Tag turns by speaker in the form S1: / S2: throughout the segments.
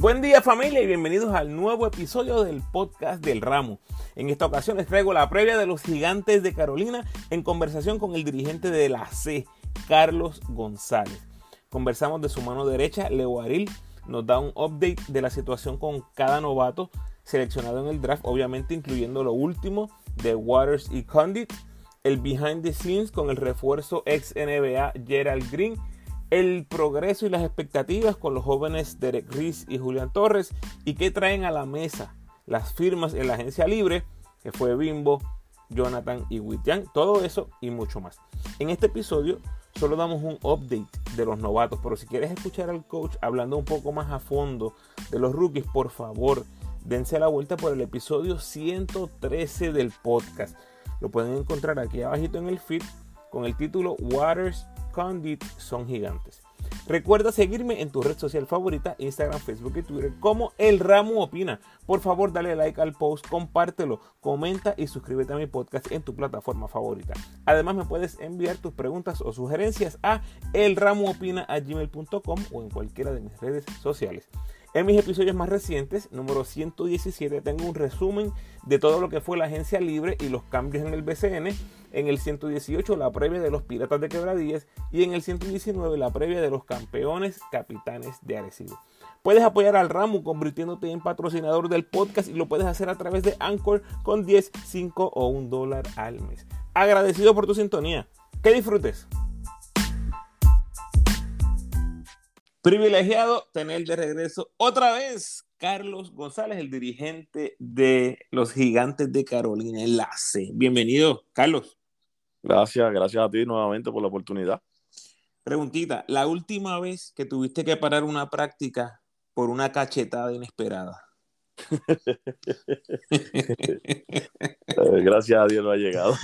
S1: Buen día familia y bienvenidos al nuevo episodio del podcast del ramo. En esta ocasión les traigo la previa de los gigantes de Carolina en conversación con el dirigente de la C, Carlos González. Conversamos de su mano derecha, Leo Aril, nos da un update de la situación con cada novato seleccionado en el draft, obviamente incluyendo lo último de Waters y Condit, el behind the scenes con el refuerzo ex NBA Gerald Green el progreso y las expectativas con los jóvenes Derek Riz y Julián Torres y qué traen a la mesa las firmas en la agencia libre, que fue Bimbo, Jonathan y Witian, todo eso y mucho más. En este episodio solo damos un update de los novatos, pero si quieres escuchar al coach hablando un poco más a fondo de los rookies, por favor, dense la vuelta por el episodio 113 del podcast. Lo pueden encontrar aquí abajito en el feed con el título Waters Son gigantes. Recuerda seguirme en tu red social favorita, Instagram, Facebook y Twitter, como El Ramo Opina. Por favor, dale like al post, compártelo, comenta y suscríbete a mi podcast en tu plataforma favorita. Además, me puedes enviar tus preguntas o sugerencias a elramoopina.gmail.com o en cualquiera de mis redes sociales. En mis episodios más recientes, número 117, tengo un resumen de todo lo que fue la agencia libre y los cambios en el BCN. En el 118, la previa de los Piratas de Quebradillas. Y en el 119, la previa de los campeones capitanes de Arecibo. Puedes apoyar al ramo convirtiéndote en patrocinador del podcast y lo puedes hacer a través de Anchor con 10, 5 o 1 dólar al mes. Agradecido por tu sintonía. Que disfrutes. Privilegiado tener de regreso otra vez Carlos González, el dirigente de los Gigantes de Carolina, enlace. Bienvenido, Carlos.
S2: Gracias, gracias a ti nuevamente por la oportunidad.
S1: Preguntita, la última vez que tuviste que parar una práctica por una cachetada inesperada.
S2: Eh, gracias a Dios no ha llegado.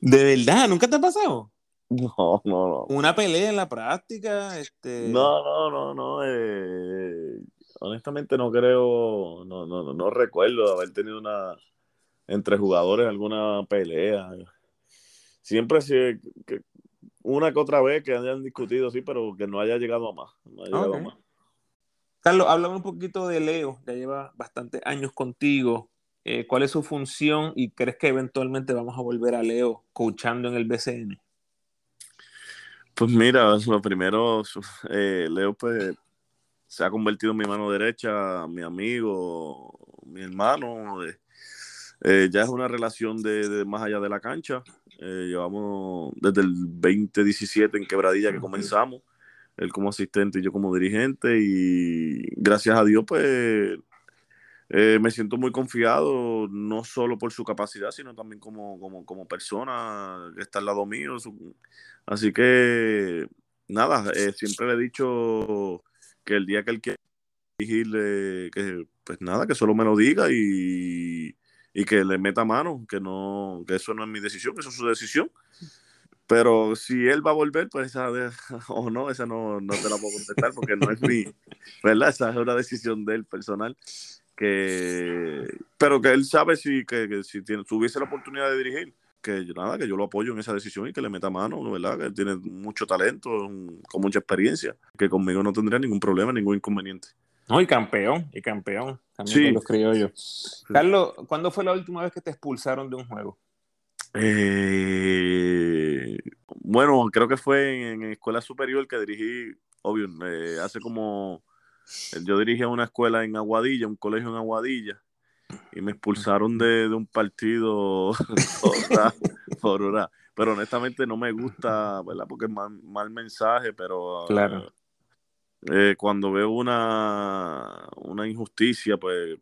S1: ¿De verdad? ¿Nunca te ha pasado?
S2: No, no, no.
S1: Una pelea en la práctica, este.
S2: No, no, no, no. Eh, honestamente no creo, no, no, no recuerdo haber tenido una entre jugadores alguna pelea. Siempre que, una que otra vez que hayan discutido, sí, pero que no haya llegado a más. No haya llegado a más.
S1: Carlos, háblame un poquito de Leo, ya lleva bastantes años contigo. Eh, ¿Cuál es su función y crees que eventualmente vamos a volver a Leo coachando en el BCN?
S2: Pues mira, lo primero, eh, Leo pues se ha convertido en mi mano derecha, mi amigo, mi hermano. Eh, eh, ya es una relación de, más allá de la cancha. llevamos desde el 2017 en Quebradilla que comenzamos, él como asistente y yo como dirigente y gracias a Dios pues me siento muy confiado, no solo por su capacidad, sino también como, como, como persona que está al lado mío. Así que, nada, eh, siempre le he dicho que el día que él quiera dirigirle, que pues nada, que solo me lo diga y, que le meta mano, que no, que eso no es mi decisión, que eso es su decisión. Pero si él va a volver, pues esa o no, esa no, no te la puedo contestar porque no es mi, ¿verdad? Esa es una decisión de él personal. Que, pero que él sabe si, que, si tiene, tuviese la oportunidad de dirigir, que nada, que yo lo apoyo en esa decisión y que le meta mano, ¿verdad? Que tiene mucho talento, con mucha experiencia, que conmigo no tendría ningún problema, ningún inconveniente.
S1: No, y campeón, y campeón, también sí. los criollos. Carlos, ¿cuándo fue la última vez que te expulsaron de un juego?
S2: Eh, bueno, creo que fue en, escuela superior que dirigí, obvio, eh, hace como, yo dirigía una escuela en Aguadilla, un colegio en Aguadilla, y me expulsaron de, un partido por una, pero honestamente no me gusta, ¿verdad? Porque es mal, mensaje, pero
S1: claro.
S2: Eh, cuando veo una, una injusticia, pues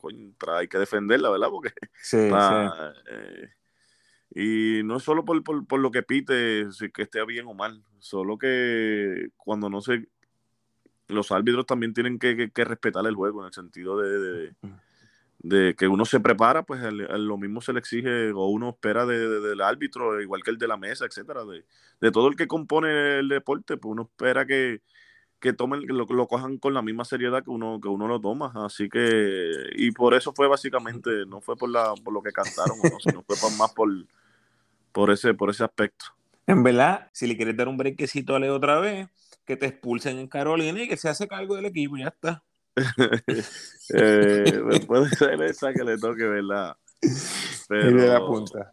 S2: hay que defenderla, ¿verdad? Porque
S1: sí,
S2: eh, y no solo por, por, lo que pite, si que esté bien o mal, solo que cuando no se... Los árbitros también tienen que, respetar el juego en el sentido de de que uno se prepara, pues lo mismo se le exige o uno espera de, del árbitro, igual que el de la mesa, etcétera, de, de, todo el que compone el deporte, pues uno espera que, que tomen, lo, lo cojan con la misma seriedad que uno, que uno lo toma. Así que, y por eso fue básicamente, no fue por la, por lo que cantaron, sino fue más por, por ese, por ese aspecto.
S1: En verdad, si le quieres dar un brequecito a Leo otra vez, que te expulsen en Carolina y que se hace cargo del equipo, ya está.
S2: eh, puede ser esa que le toque, ¿verdad?
S1: Pero, de la punta.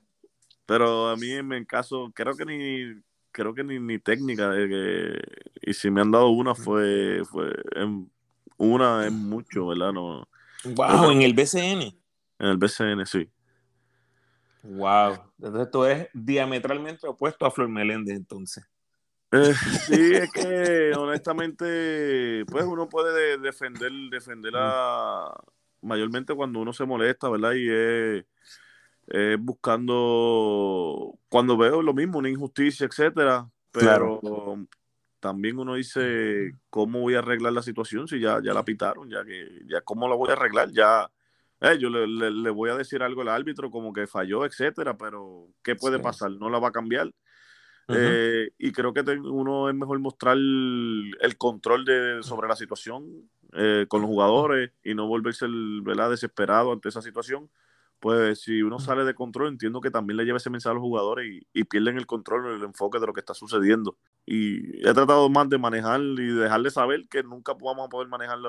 S2: Pero a mí en caso, creo que ni creo que ni, ni técnica de que, y si me han dado una fue fue en, una es mucho, ¿verdad? No,
S1: wow, en el BCN.
S2: En el BCN, sí.
S1: Wow. Entonces tú eres diametralmente opuesto a Flor Meléndez, entonces.
S2: Eh, sí, es que honestamente, pues uno puede defender, defender a mayormente cuando uno se molesta, ¿verdad? Y es, buscando, cuando veo lo mismo, una injusticia, etcétera, pero también uno dice, ¿cómo voy a arreglar la situación si ya, ya la pitaron? Ya que, ya cómo la voy a arreglar, ya eh, yo le, voy a decir algo al árbitro como que falló, etcétera, pero ¿qué puede pasar? No la va a cambiar. Eh, y creo que uno es mejor mostrar el, control de, sobre la situación eh, con los jugadores y no volverse el, ¿verdad? desesperado ante esa situación. Pues si uno sale de control, entiendo que también le lleva ese mensaje a los jugadores y, y pierden el control, el enfoque de lo que está sucediendo. Y he tratado más de manejar y dejarle saber que nunca vamos a poder manejar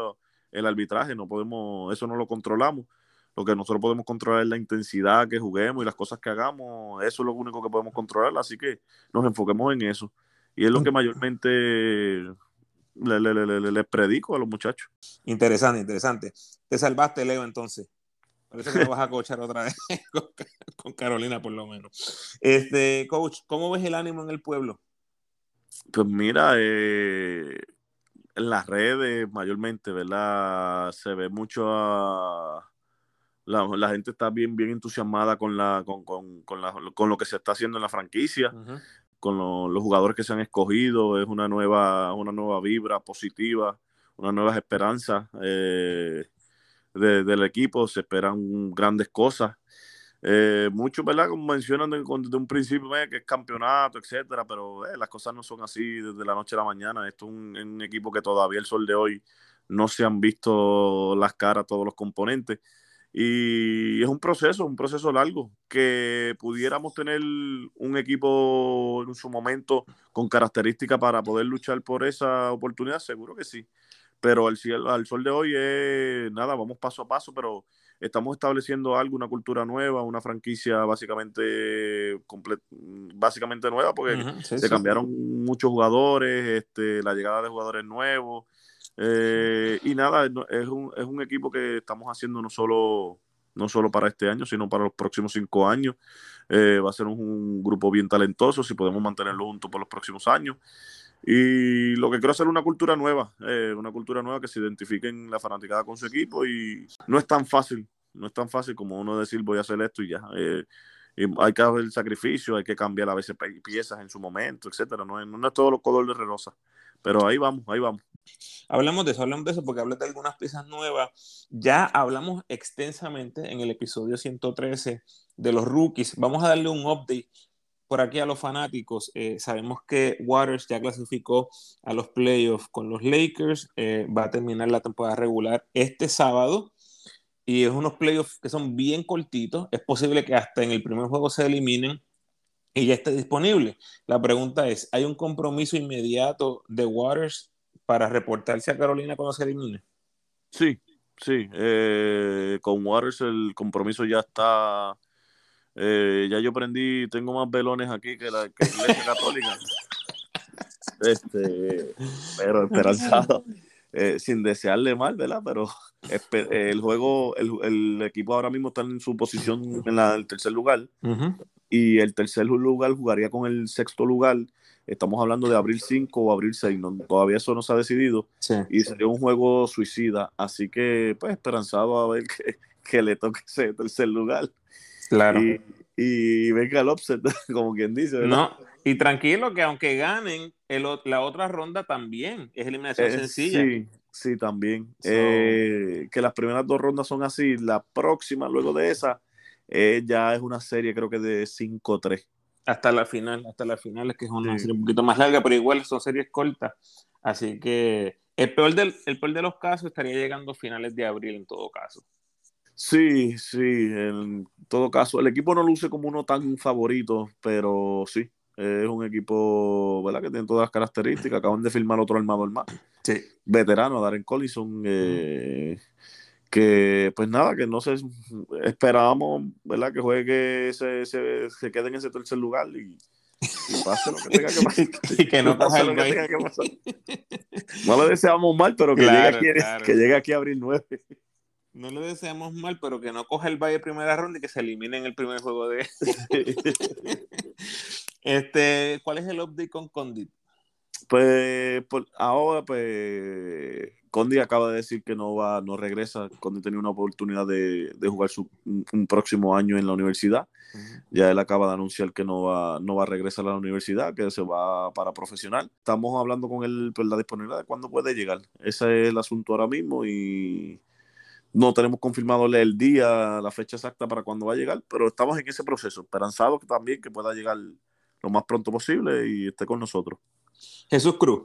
S2: el arbitraje, no podemos, eso no lo controlamos lo que nosotros podemos controlar es la intensidad que juguemos y las cosas que hagamos. Eso es lo único que podemos controlar, así que nos enfoquemos en eso. Y es lo que mayormente les le, predico a los muchachos.
S1: Interesante, interesante. Te salvaste, Leo, entonces. Parece que no vas a coachar otra vez con, Carolina, por lo menos. Este, coach, ¿cómo ves el ánimo en el pueblo?
S2: Pues mira, eh, en las redes mayormente, ¿verdad? Se ve mucho a la, gente está bien, bien entusiasmada con, la, con, con, con, la, con lo que se está haciendo en la franquicia, con los jugadores que se han escogido. Es una nueva, una nueva vibra positiva, una nueva esperanza eh, del equipo. Se esperan grandes cosas. Eh, muchos, ¿verdad? Como mencionan desde un principio eh, que es campeonato, etcétera, pero las cosas no son así desde la noche a la mañana. Esto es un, un, equipo que todavía el sol de hoy no se han visto las caras, todos los componentes. Y es un proceso, un proceso largo, que pudiéramos tener un equipo en su momento con características para poder luchar por esa oportunidad, seguro que sí. Pero al, al sol de hoy es nada, vamos paso a paso, pero estamos estableciendo algo, una cultura nueva, una franquicia básicamente básicamente nueva, porque se cambiaron muchos jugadores, este, la llegada de jugadores nuevos, eh, y nada, es un, es un equipo que estamos haciendo no solo, no solo para este año, sino para los próximos cinco años. Eh, va a ser un, grupo bien talentoso si podemos mantenerlo juntos por los próximos años. Y lo que quiero hacer es una cultura nueva, eh, una cultura nueva que se identifiquen la fanaticada con su equipo y no es tan fácil, no es tan fácil como uno decir voy a hacer esto y ya. y hay que hacer sacrificio, hay que cambiar a veces piezas en su momento, etcétera. No es, no es todo lo color de rosa, pero ahí vamos, ahí vamos.
S1: Hablamos de eso, hablamos de eso porque hablas de algunas piezas nuevas. Ya hablamos extensamente en el episodio 113 de los rookies. Vamos a darle un update por aquí a los fanáticos. Eh, sabemos que Waters ya clasificó a los playoffs con los Lakers. Eh, va a terminar la temporada regular este sábado. Y es unos playoffs que son bien cortitos. Es posible que hasta en el primer juego se eliminen y ya esté disponible. La pregunta es, ¿hay un compromiso inmediato de Waters para reportarse a Carolina cuando se elimine?
S2: Sí, sí. Eh, con Waters el compromiso ya está. Eh, ya yo prendí, tengo más velones aquí que la, que Iglesia Católica. este, pero esperanzado. Eh, sin desearle mal, ¿verdad? Pero el juego, el, el, equipo ahora mismo está en su posición en la, el tercer lugar. Y el tercer lugar jugaría con el sexto lugar Estamos hablando de abril 5 o abril 6, todavía eso no se ha decidido. Y sería un juego suicida, así que pues esperanzado a ver que, le toque ese tercer lugar.
S1: Claro.
S2: Y, venga el upset, como quien dice.
S1: No, y tranquilo que aunque ganen, la otra ronda también es eliminación eh, sencilla.
S2: Sí, sí, también. Eh, que las primeras dos rondas son así, la próxima luego de esa eh, ya es una serie creo que de 5-3
S1: hasta la final, hasta la final, es que es una serie un poquito más larga, pero igual son series cortas. Así que el peor, del, el peor de los casos estaría llegando a finales de abril en todo caso.
S2: Sí, sí, en todo caso. El equipo no luce como uno tan favorito, pero sí, Es un equipo, ¿verdad? Que tiene todas las características. Acaban de firmar otro armador más.
S1: Sí.
S2: Veterano, Darren Collison. Eh, que, pues nada, que no sé, esperábamos, ¿verdad? Que juegue, se, se, se quede en ese tercer lugar y, pase lo que tenga que pasar.
S1: y que no pase
S2: lo que tenga que pasar. No le deseamos mal, pero que,
S1: Claro,
S2: llegue, aquí,
S1: claro.
S2: que llegue aquí a abril 9.
S1: No le deseamos mal, pero que no coja el Valle primera ronda y que se elimine en el primer juego de. este, ¿Cuál es el update con Condit?
S2: Pues por ahora, pues Condi acaba de decir que no va, no regresa. Condi tenía una oportunidad de, de jugar su, un, un próximo año en la universidad. Ya él acaba de anunciar que no va, no va a regresar a la universidad, que se va para profesional. Estamos hablando con él por la disponibilidad de cuándo puede llegar. Ese es el asunto ahora mismo y no tenemos confirmado el día, la fecha exacta para cuándo va a llegar, pero estamos en ese proceso, esperanzados también que pueda llegar lo más pronto posible y esté con nosotros.
S1: Jesús Cruz.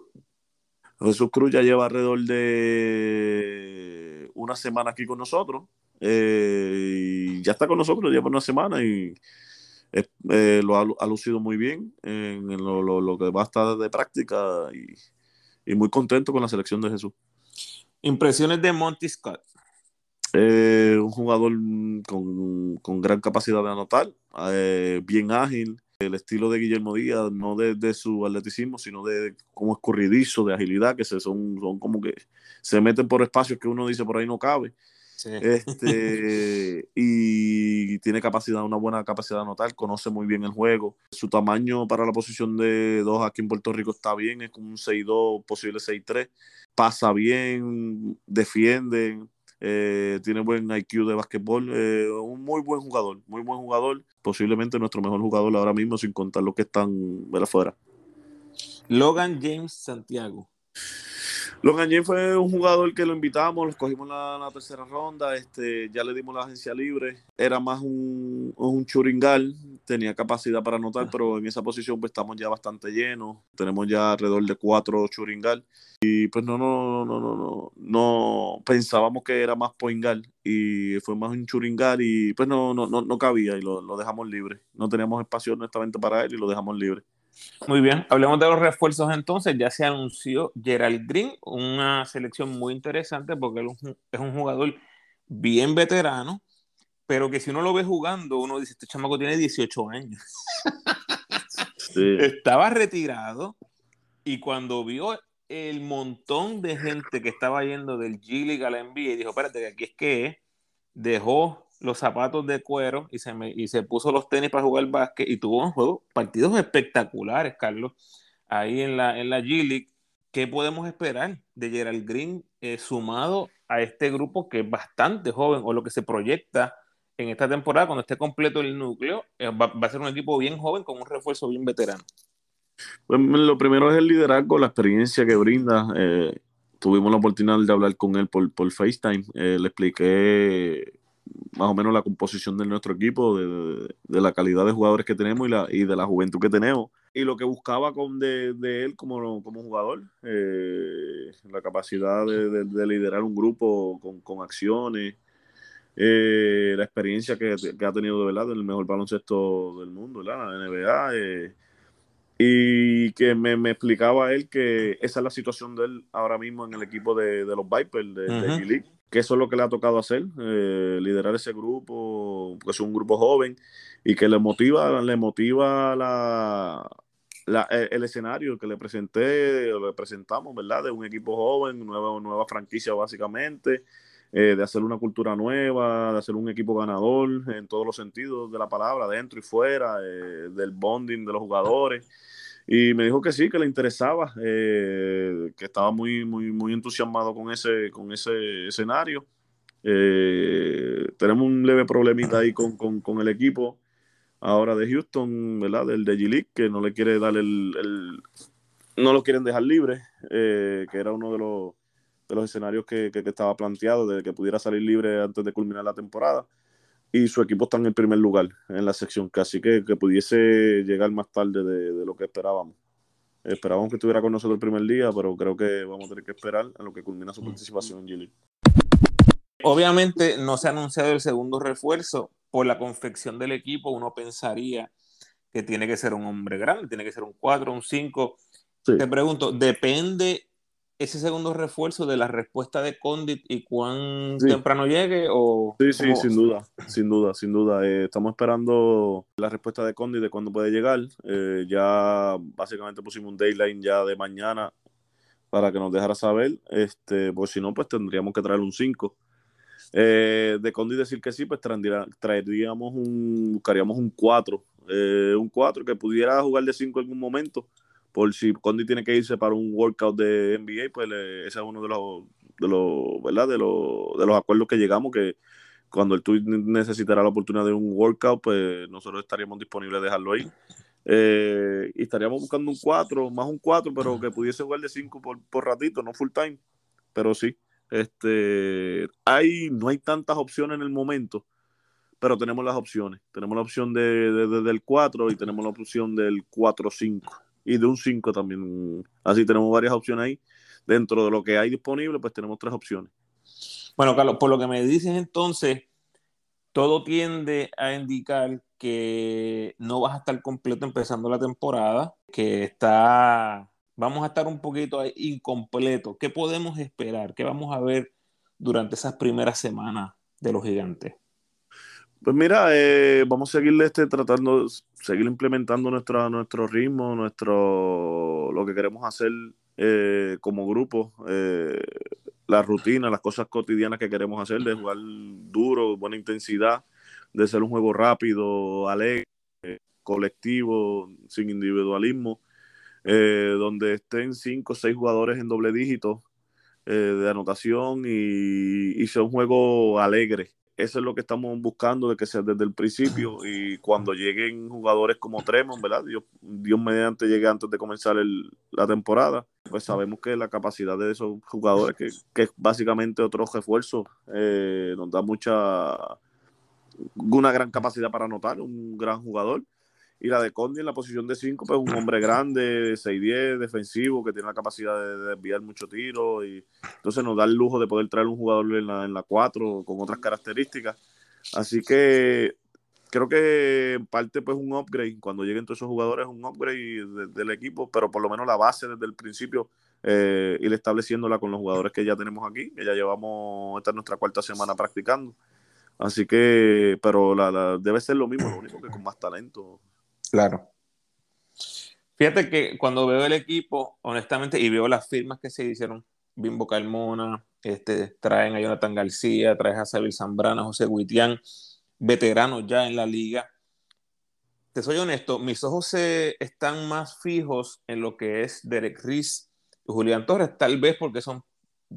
S2: Jesús Cruz ya lleva alrededor de una semana aquí con nosotros. eh, y ya está con nosotros, lleva una semana y eh, lo ha, ha lucido muy bien en, en lo, lo- lo que va a estar de práctica y, y muy contento con la selección de Jesús.
S1: Impresiones de Monty Scott.
S2: Eh, un jugador con, con gran capacidad de anotar, bien ágil. El estilo de Guillermo Díaz, no de, de su atleticismo, sino de como escurridizo, de agilidad, que se, son, son como que se meten por espacios que uno dice por ahí no cabe. Este, y tiene capacidad, una buena capacidad de anotar, conoce muy bien el juego. Su tamaño para la posición de dos aquí en Puerto Rico está bien, es como un 6'2, posible 6'3. Pasa bien, defiende, eh, tiene buen IQ de basquetbol, eh, un muy buen jugador, muy buen jugador, posiblemente nuestro mejor jugador ahora mismo, sin contar los que están ver afuera.
S1: Logan James Santiago.
S2: Logan James fue un jugador que lo invitamos, lo cogimos en la, la tercera ronda, este, ya le dimos la agencia libre, era más un, un churingal, tenía capacidad para anotar, pero en esa posición pues estamos ya bastante llenos, tenemos ya alrededor de cuatro churingal. Y pues no, no, no, no, no, no pensábamos que era más poingal y fue más un churingal y pues no, no, no, no cabía y lo, lo dejamos libre, no teníamos espacio honestamente para él y lo dejamos libre.
S1: Muy bien, hablemos de los refuerzos entonces. Ya se anunció Gerald Green, una selección muy interesante porque es un- jugador bien veterano, pero que si uno lo ve jugando, uno dice, este chamaco tiene 18 años.
S2: Sí.
S1: Estaba retirado y cuando vio el montón de gente que estaba yendo del G League a la NBA, dijo, espérate, que aquí es que es", dejó los zapatos de cuero y se, me- y se puso los tenis para jugar básquet y tuvo un juego, partidos espectaculares, Carlos, ahí en la, en la G League. ¿Qué podemos esperar de Gerald Green eh, sumado a este grupo que es bastante joven o lo que se proyecta en esta temporada cuando esté completo el núcleo? eh, va, a ser un equipo bien joven con un refuerzo bien veterano.
S2: Pues, lo primero es el liderazgo, la experiencia que brinda. Eh, tuvimos la oportunidad de hablar con él por, por FaceTime. Le expliqué más o menos la composición de nuestro equipo, de, de- de la calidad de jugadores que tenemos y, la, y de la juventud que tenemos. Y lo que buscaba con de, de él como, como jugador, eh, la capacidad de, de- de liderar un grupo con, con acciones, eh, la experiencia que, que ha tenido de verdad en el mejor baloncesto del mundo, ¿verdad? la NBA. eh, y que me, me explicaba él que esa es la situación de él ahora mismo en el equipo de, de los Vipers de,
S1: Ujú.
S2: G-League, que eso es lo que le ha tocado hacer, eh, liderar ese grupo, que es un grupo joven y que le motiva, le motiva la, el escenario que le presenté, le presentamos, ¿verdad? De un equipo joven, nueva, nueva franquicia básicamente, eh, de hacer una cultura nueva, de hacer un equipo ganador en todos los sentidos de la palabra, dentro y fuera, eh, del bonding de los jugadores. Y me dijo que sí, que le interesaba, eh, que estaba muy, muy, muy entusiasmado con ese, con ese escenario. Eh, tenemos un leve problemita ahí con, con, con el equipo ahora de Houston, ¿verdad? Del de G-League, que no le quiere dar el, el- no lo quieren dejar libre, eh, que era uno de los, de los escenarios que, que- que estaba planteado, de que pudiera salir libre antes de culminar la temporada. Y su equipo está en el primer lugar en la sección, casi que, que pudiese llegar más tarde de, de lo que esperábamos. Esperábamos que estuviera con nosotros el primer día, pero creo que vamos a tener que esperar a lo que culmina su participación en G-League.
S1: Obviamente no se ha anunciado el segundo refuerzo por la confección del equipo. Uno pensaría que tiene que ser un hombre grande, tiene que ser un 4, un 5. Te pregunto, ¿depende ese segundo refuerzo de la respuesta de Condit y cuán temprano llegue? O
S2: sí, sí, sin duda, sin duda, sin duda. Eh, estamos esperando la respuesta de Condit de cuándo puede llegar. Eh, ya básicamente pusimos un deadline ya de mañana para que nos dejara saber. Este, pues si no, pues tendríamos que traer un 5. Eh, de Condit decir que sí, pues traeríamos un, buscaríamos un 4. un 4 que pudiera jugar de 5 en algún momento por si Condi tiene que irse para un workout de NBA, pues ese es uno de los, de los, ¿verdad? De los, de los acuerdos que llegamos, que cuando el Twitch necesitará la oportunidad de un workout, pues nosotros estaríamos disponibles a dejarlo ahí. Eh, y estaríamos buscando un 4, más un 4, pero que pudiese jugar de 5 por, por ratito, no full time, pero sí. Este, hay, no hay tantas opciones en el momento, pero tenemos las opciones. Tenemos la opción de, de del 4 y tenemos la opción del 4-5 y de un 5 también. Así tenemos varias opciones ahí. Dentro de lo que hay disponible, pues tenemos tres opciones.
S1: Bueno, Carlos, por lo que me dices entonces, todo tiende a indicar que no vas a estar completo empezando la temporada, que está, vamos a estar un poquito incompleto. ¿Qué podemos esperar? ¿Qué vamos a ver durante esas primeras semanas de los gigantes?
S2: Pues mira, eh, vamos a seguir este, tratando, seguir implementando nuestro, nuestro ritmo, nuestro, lo que queremos hacer eh, como grupo, eh, la rutina, las cosas cotidianas que queremos hacer, de jugar duro, buena intensidad, de ser un juego rápido, alegre, colectivo, sin individualismo, donde estén cinco o seis jugadores en doble dígito de anotación y, y sea un juego alegre eso es lo que estamos buscando de que sea desde el principio y cuando lleguen jugadores como Tremont, ¿verdad? Dios, mediante llegue antes de comenzar la temporada, pues sabemos que la capacidad de esos jugadores, que, que es básicamente otro refuerzo, eh, nos da mucha, una gran capacidad para anotar, un gran jugador. Y la de Condi en la posición de 5, pues un hombre grande, 6'10, defensivo, que tiene la capacidad de, desviar mucho tiro. Y entonces nos da el lujo de poder traer un jugador en la, en la 4 con otras características. Así que creo que en parte pues un upgrade, cuando lleguen todos esos jugadores, un upgrade del equipo, pero por lo menos la base desde el principio, eh, ir estableciéndola con los jugadores que ya tenemos aquí, que ya llevamos, esta es nuestra cuarta semana practicando. Así que, pero la, debe ser lo mismo, lo único que con más talento.
S1: Claro. Fíjate que cuando veo el equipo, honestamente, y veo las firmas que se hicieron, Bimbo Carmona, este, traen a Jonathan García, traen a Xavier Zambrana, José Huitián, veteranos ya en la liga. Te soy honesto, mis ojos se están más fijos en lo que es Derek Riz y Julián Torres, tal vez porque son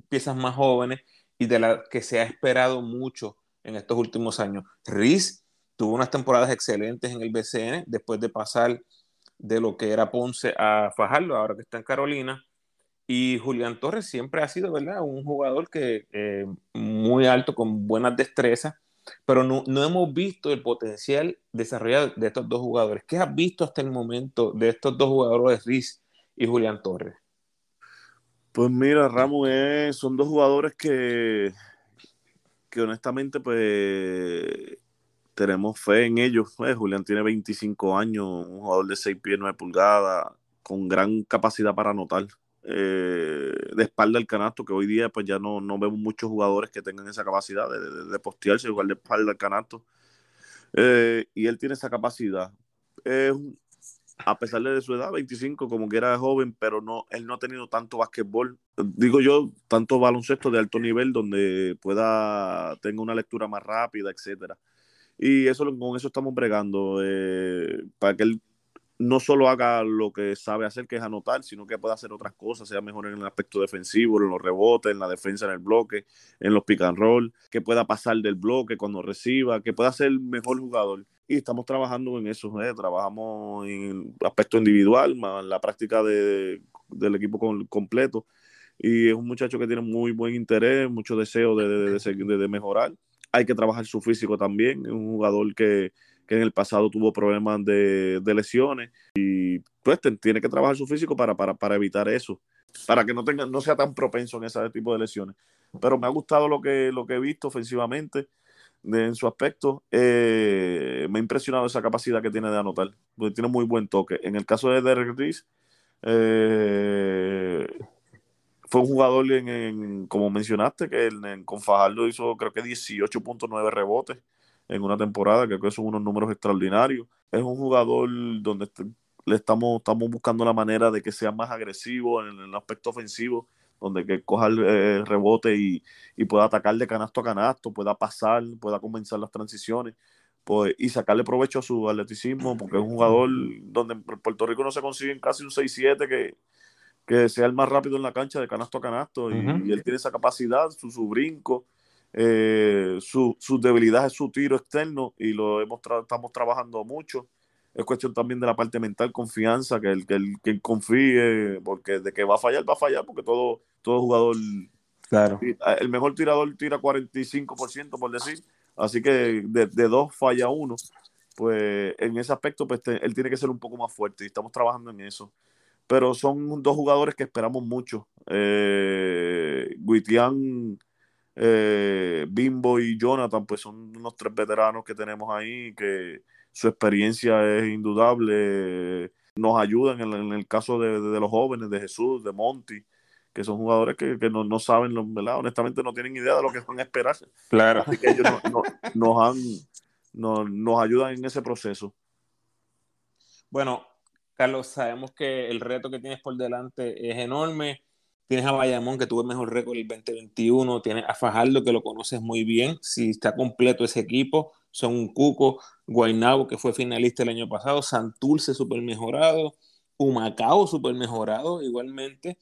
S1: piezas más jóvenes y de las que se ha esperado mucho en estos últimos años. Riz tuvo unas temporadas excelentes en el BCN después de pasar de lo que era Ponce a Fajardo, ahora que está en Carolina. Y Julián Torres siempre ha sido, ¿verdad? Un jugador que eh, muy alto, con buenas destrezas, pero no, no, hemos visto el potencial desarrollado de estos dos jugadores. ¿Qué has visto hasta el momento de estos dos jugadores, Riz y Julián Torres?
S2: Pues mira, Ramos, son dos jugadores que, que honestamente, pues tenemos fe en ellos. Pues, Julián tiene 25 años, un jugador de 6 pies 9 pulgadas, con gran capacidad para anotar. Eh, de espalda al canasto, que hoy día pues ya no, no vemos muchos jugadores que tengan esa capacidad de, de, postearse, igual de espalda al canasto. Eh, y él tiene esa capacidad. a pesar de su edad, 25, como que era joven, pero no, él no ha tenido tanto basquetbol, digo yo, tanto baloncesto de alto nivel donde pueda, tenga una lectura más rápida, etcétera. Y eso, con eso estamos bregando, eh, para que él no solo haga lo que sabe hacer, que es anotar, sino que pueda hacer otras cosas, sea mejor en el aspecto defensivo, en los rebotes, en la defensa en el bloque, en los pick and roll, que pueda pasar del bloque cuando reciba, que pueda ser mejor jugador. Y estamos trabajando en eso, ¿eh? trabajamos en aspecto individual, en la práctica de, del equipo completo. Y es un muchacho que tiene muy buen interés, mucho deseo de, de, de mejorar hay que trabajar su físico también. Es un jugador que, en el pasado tuvo problemas de, lesiones y pues tiene que trabajar su físico para, para, evitar eso, para que no, tenga, no sea tan propenso en ese tipo de lesiones. Pero me ha gustado lo que, lo que he visto ofensivamente. en su aspecto. Eh, me ha impresionado esa capacidad que tiene de anotar, porque tiene muy buen toque. En el caso de Derek Reese, eh, fue un jugador, en, como mencionaste, que con Fajardo hizo creo que 18.9 rebotes en una temporada, creo que son unos números extraordinarios. Es un jugador donde le estamos, estamos buscando la manera de que sea más agresivo en el aspecto ofensivo donde que coja el rebote y, pueda atacar de canasto a canasto, pueda pasar, pueda comenzar las transiciones pues, y sacarle provecho a su atleticismo, porque es un jugador donde en Puerto Rico no se consigue casi un 6-7 que, que sea el más rápido en la cancha de canasto a canasto, y, él tiene esa capacidad, su, su brinco, eh, su, su, debilidad es su tiro externo, y lo hemos estamos trabajando mucho es cuestión también de la parte mental, confianza, que el que, el, que confíe, porque de que va a fallar, va a fallar, porque todo, todo jugador,
S1: claro.
S2: el mejor tirador tira 45%, por decir, así que de, dos falla uno, pues en ese aspecto, pues él tiene que ser un poco más fuerte y estamos trabajando en eso. Pero son dos jugadores que esperamos mucho. Eh, Guitián, eh, Bimbo y Jonathan, pues son unos tres veteranos que tenemos ahí que su experiencia es indudable, nos ayudan en, el caso de, los jóvenes, de Jesús, de Monty, que son jugadores que, no, no, saben, ¿verdad? honestamente no tienen idea de lo que van a esperar.
S1: Claro.
S2: Así que ellos nos, han, nos ayudan en ese proceso.
S1: Bueno, Carlos, sabemos que el reto que tienes por delante es enorme. Tienes a Bayamón, que tuvo el mejor récord el 2021. Tienes a Fajardo, que lo conoces muy bien. Si está completo ese equipo, son un Cuco, Guaynabo, que fue finalista el año pasado, Santulce súper mejorado, Humacao súper mejorado igualmente.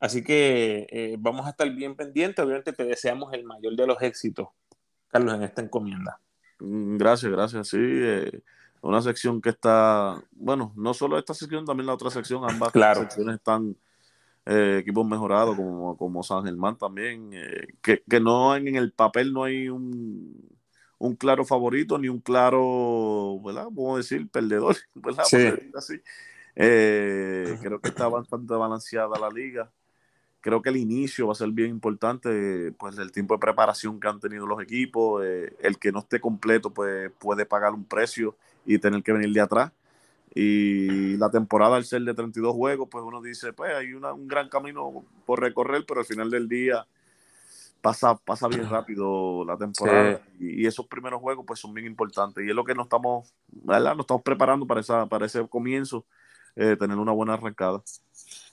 S1: Así que eh, vamos a estar bien pendientes. Obviamente te deseamos el mayor de los éxitos, Carlos, en esta encomienda.
S2: Mm, gracias, gracias. Sí, eh, una sección que está, bueno, no solo esta sección, también la otra sección, ambas secciones están eh, equipos mejorados, como, como San Germán también, que, que no en el papel no hay un un claro favorito ni un claro, ¿verdad? Vamos decir, perdedor, ¿verdad? Así. Eh, creo que está bastante balanceada la liga. Creo que el inicio va a ser bien importante, pues el tiempo de preparación que han tenido los equipos, eh, el que no esté completo, pues puede pagar un precio y tener que venir de atrás. Y la temporada al ser de 32 juegos, pues uno dice, pues hay un gran camino por recorrer, pero al final del día pasa, pasa bien rápido la temporada y, esos primeros juegos pues son bien importantes y es lo que nos estamos, ¿verdad? Nos estamos preparando para, esa, para ese comienzo, eh, tener una buena arrancada.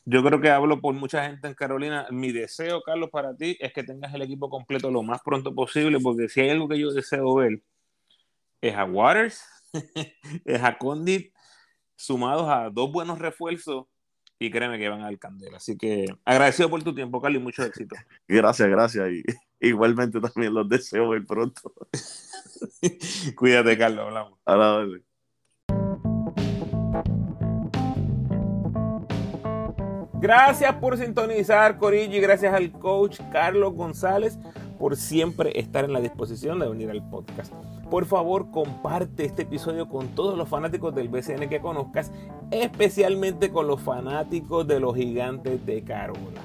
S1: Yo creo que hablo por mucha gente en Carolina. Mi deseo, Carlos, para ti es que tengas el equipo completo lo más pronto posible, porque si hay algo que yo deseo ver, es a Waters, es a Condit, sumados a dos buenos refuerzos y créeme que van al candela. Así que agradecido por tu tiempo, Carlos, y mucho éxito.
S2: Gracias, gracias. Y igualmente también los deseo ver pronto.
S1: Cuídate, Carlos, hablamos.
S2: A la
S1: Gracias por sintonizar, Corillo, y gracias al coach Carlos González por siempre estar en la disposición de venir al podcast. Por favor, comparte este episodio con todos los fanáticos del BCN que conozcas, especialmente con los fanáticos de los gigantes de Carola.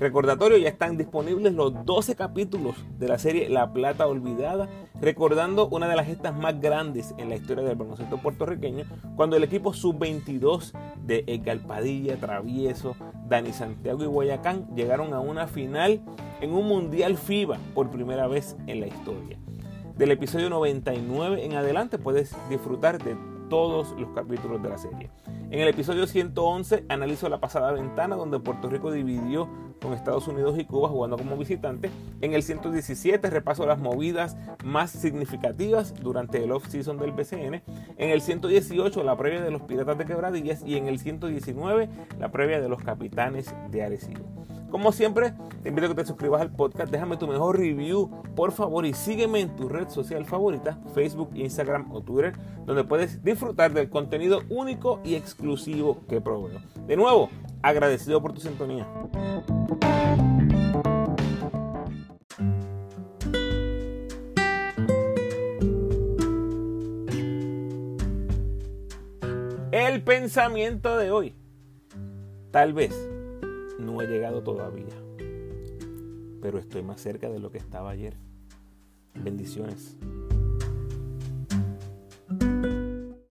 S1: Recordatorio, ya están disponibles los 12 capítulos de la serie La Plata Olvidada, recordando una de las gestas más grandes en la historia del baloncesto puertorriqueño, cuando el equipo sub-22 de Edgar Padilla, Travieso, Dani Santiago y Guayacán llegaron a una final en un Mundial FIBA por primera vez en la historia. Del episodio 99 en adelante puedes disfrutar de todos los capítulos de la serie. En el episodio 111 analizo la pasada ventana donde Puerto Rico dividió con Estados Unidos y Cuba jugando como visitante. En el 117 repaso las movidas más significativas durante el off-season del BCN. En el 118 la previa de los Piratas de Quebradillas y en el 119 la previa de los Capitanes de Arecibo. Como siempre, te invito a que te suscribas al podcast, déjame tu mejor review, por favor, y sígueme en tu red social favorita, Facebook, Instagram o Twitter, donde puedes disfrutar del contenido único y exclusivo que proveo. De nuevo, agradecido por tu sintonía. El pensamiento de hoy. Tal vez no he llegado todavía, pero estoy más cerca de lo que estaba ayer. Bendiciones.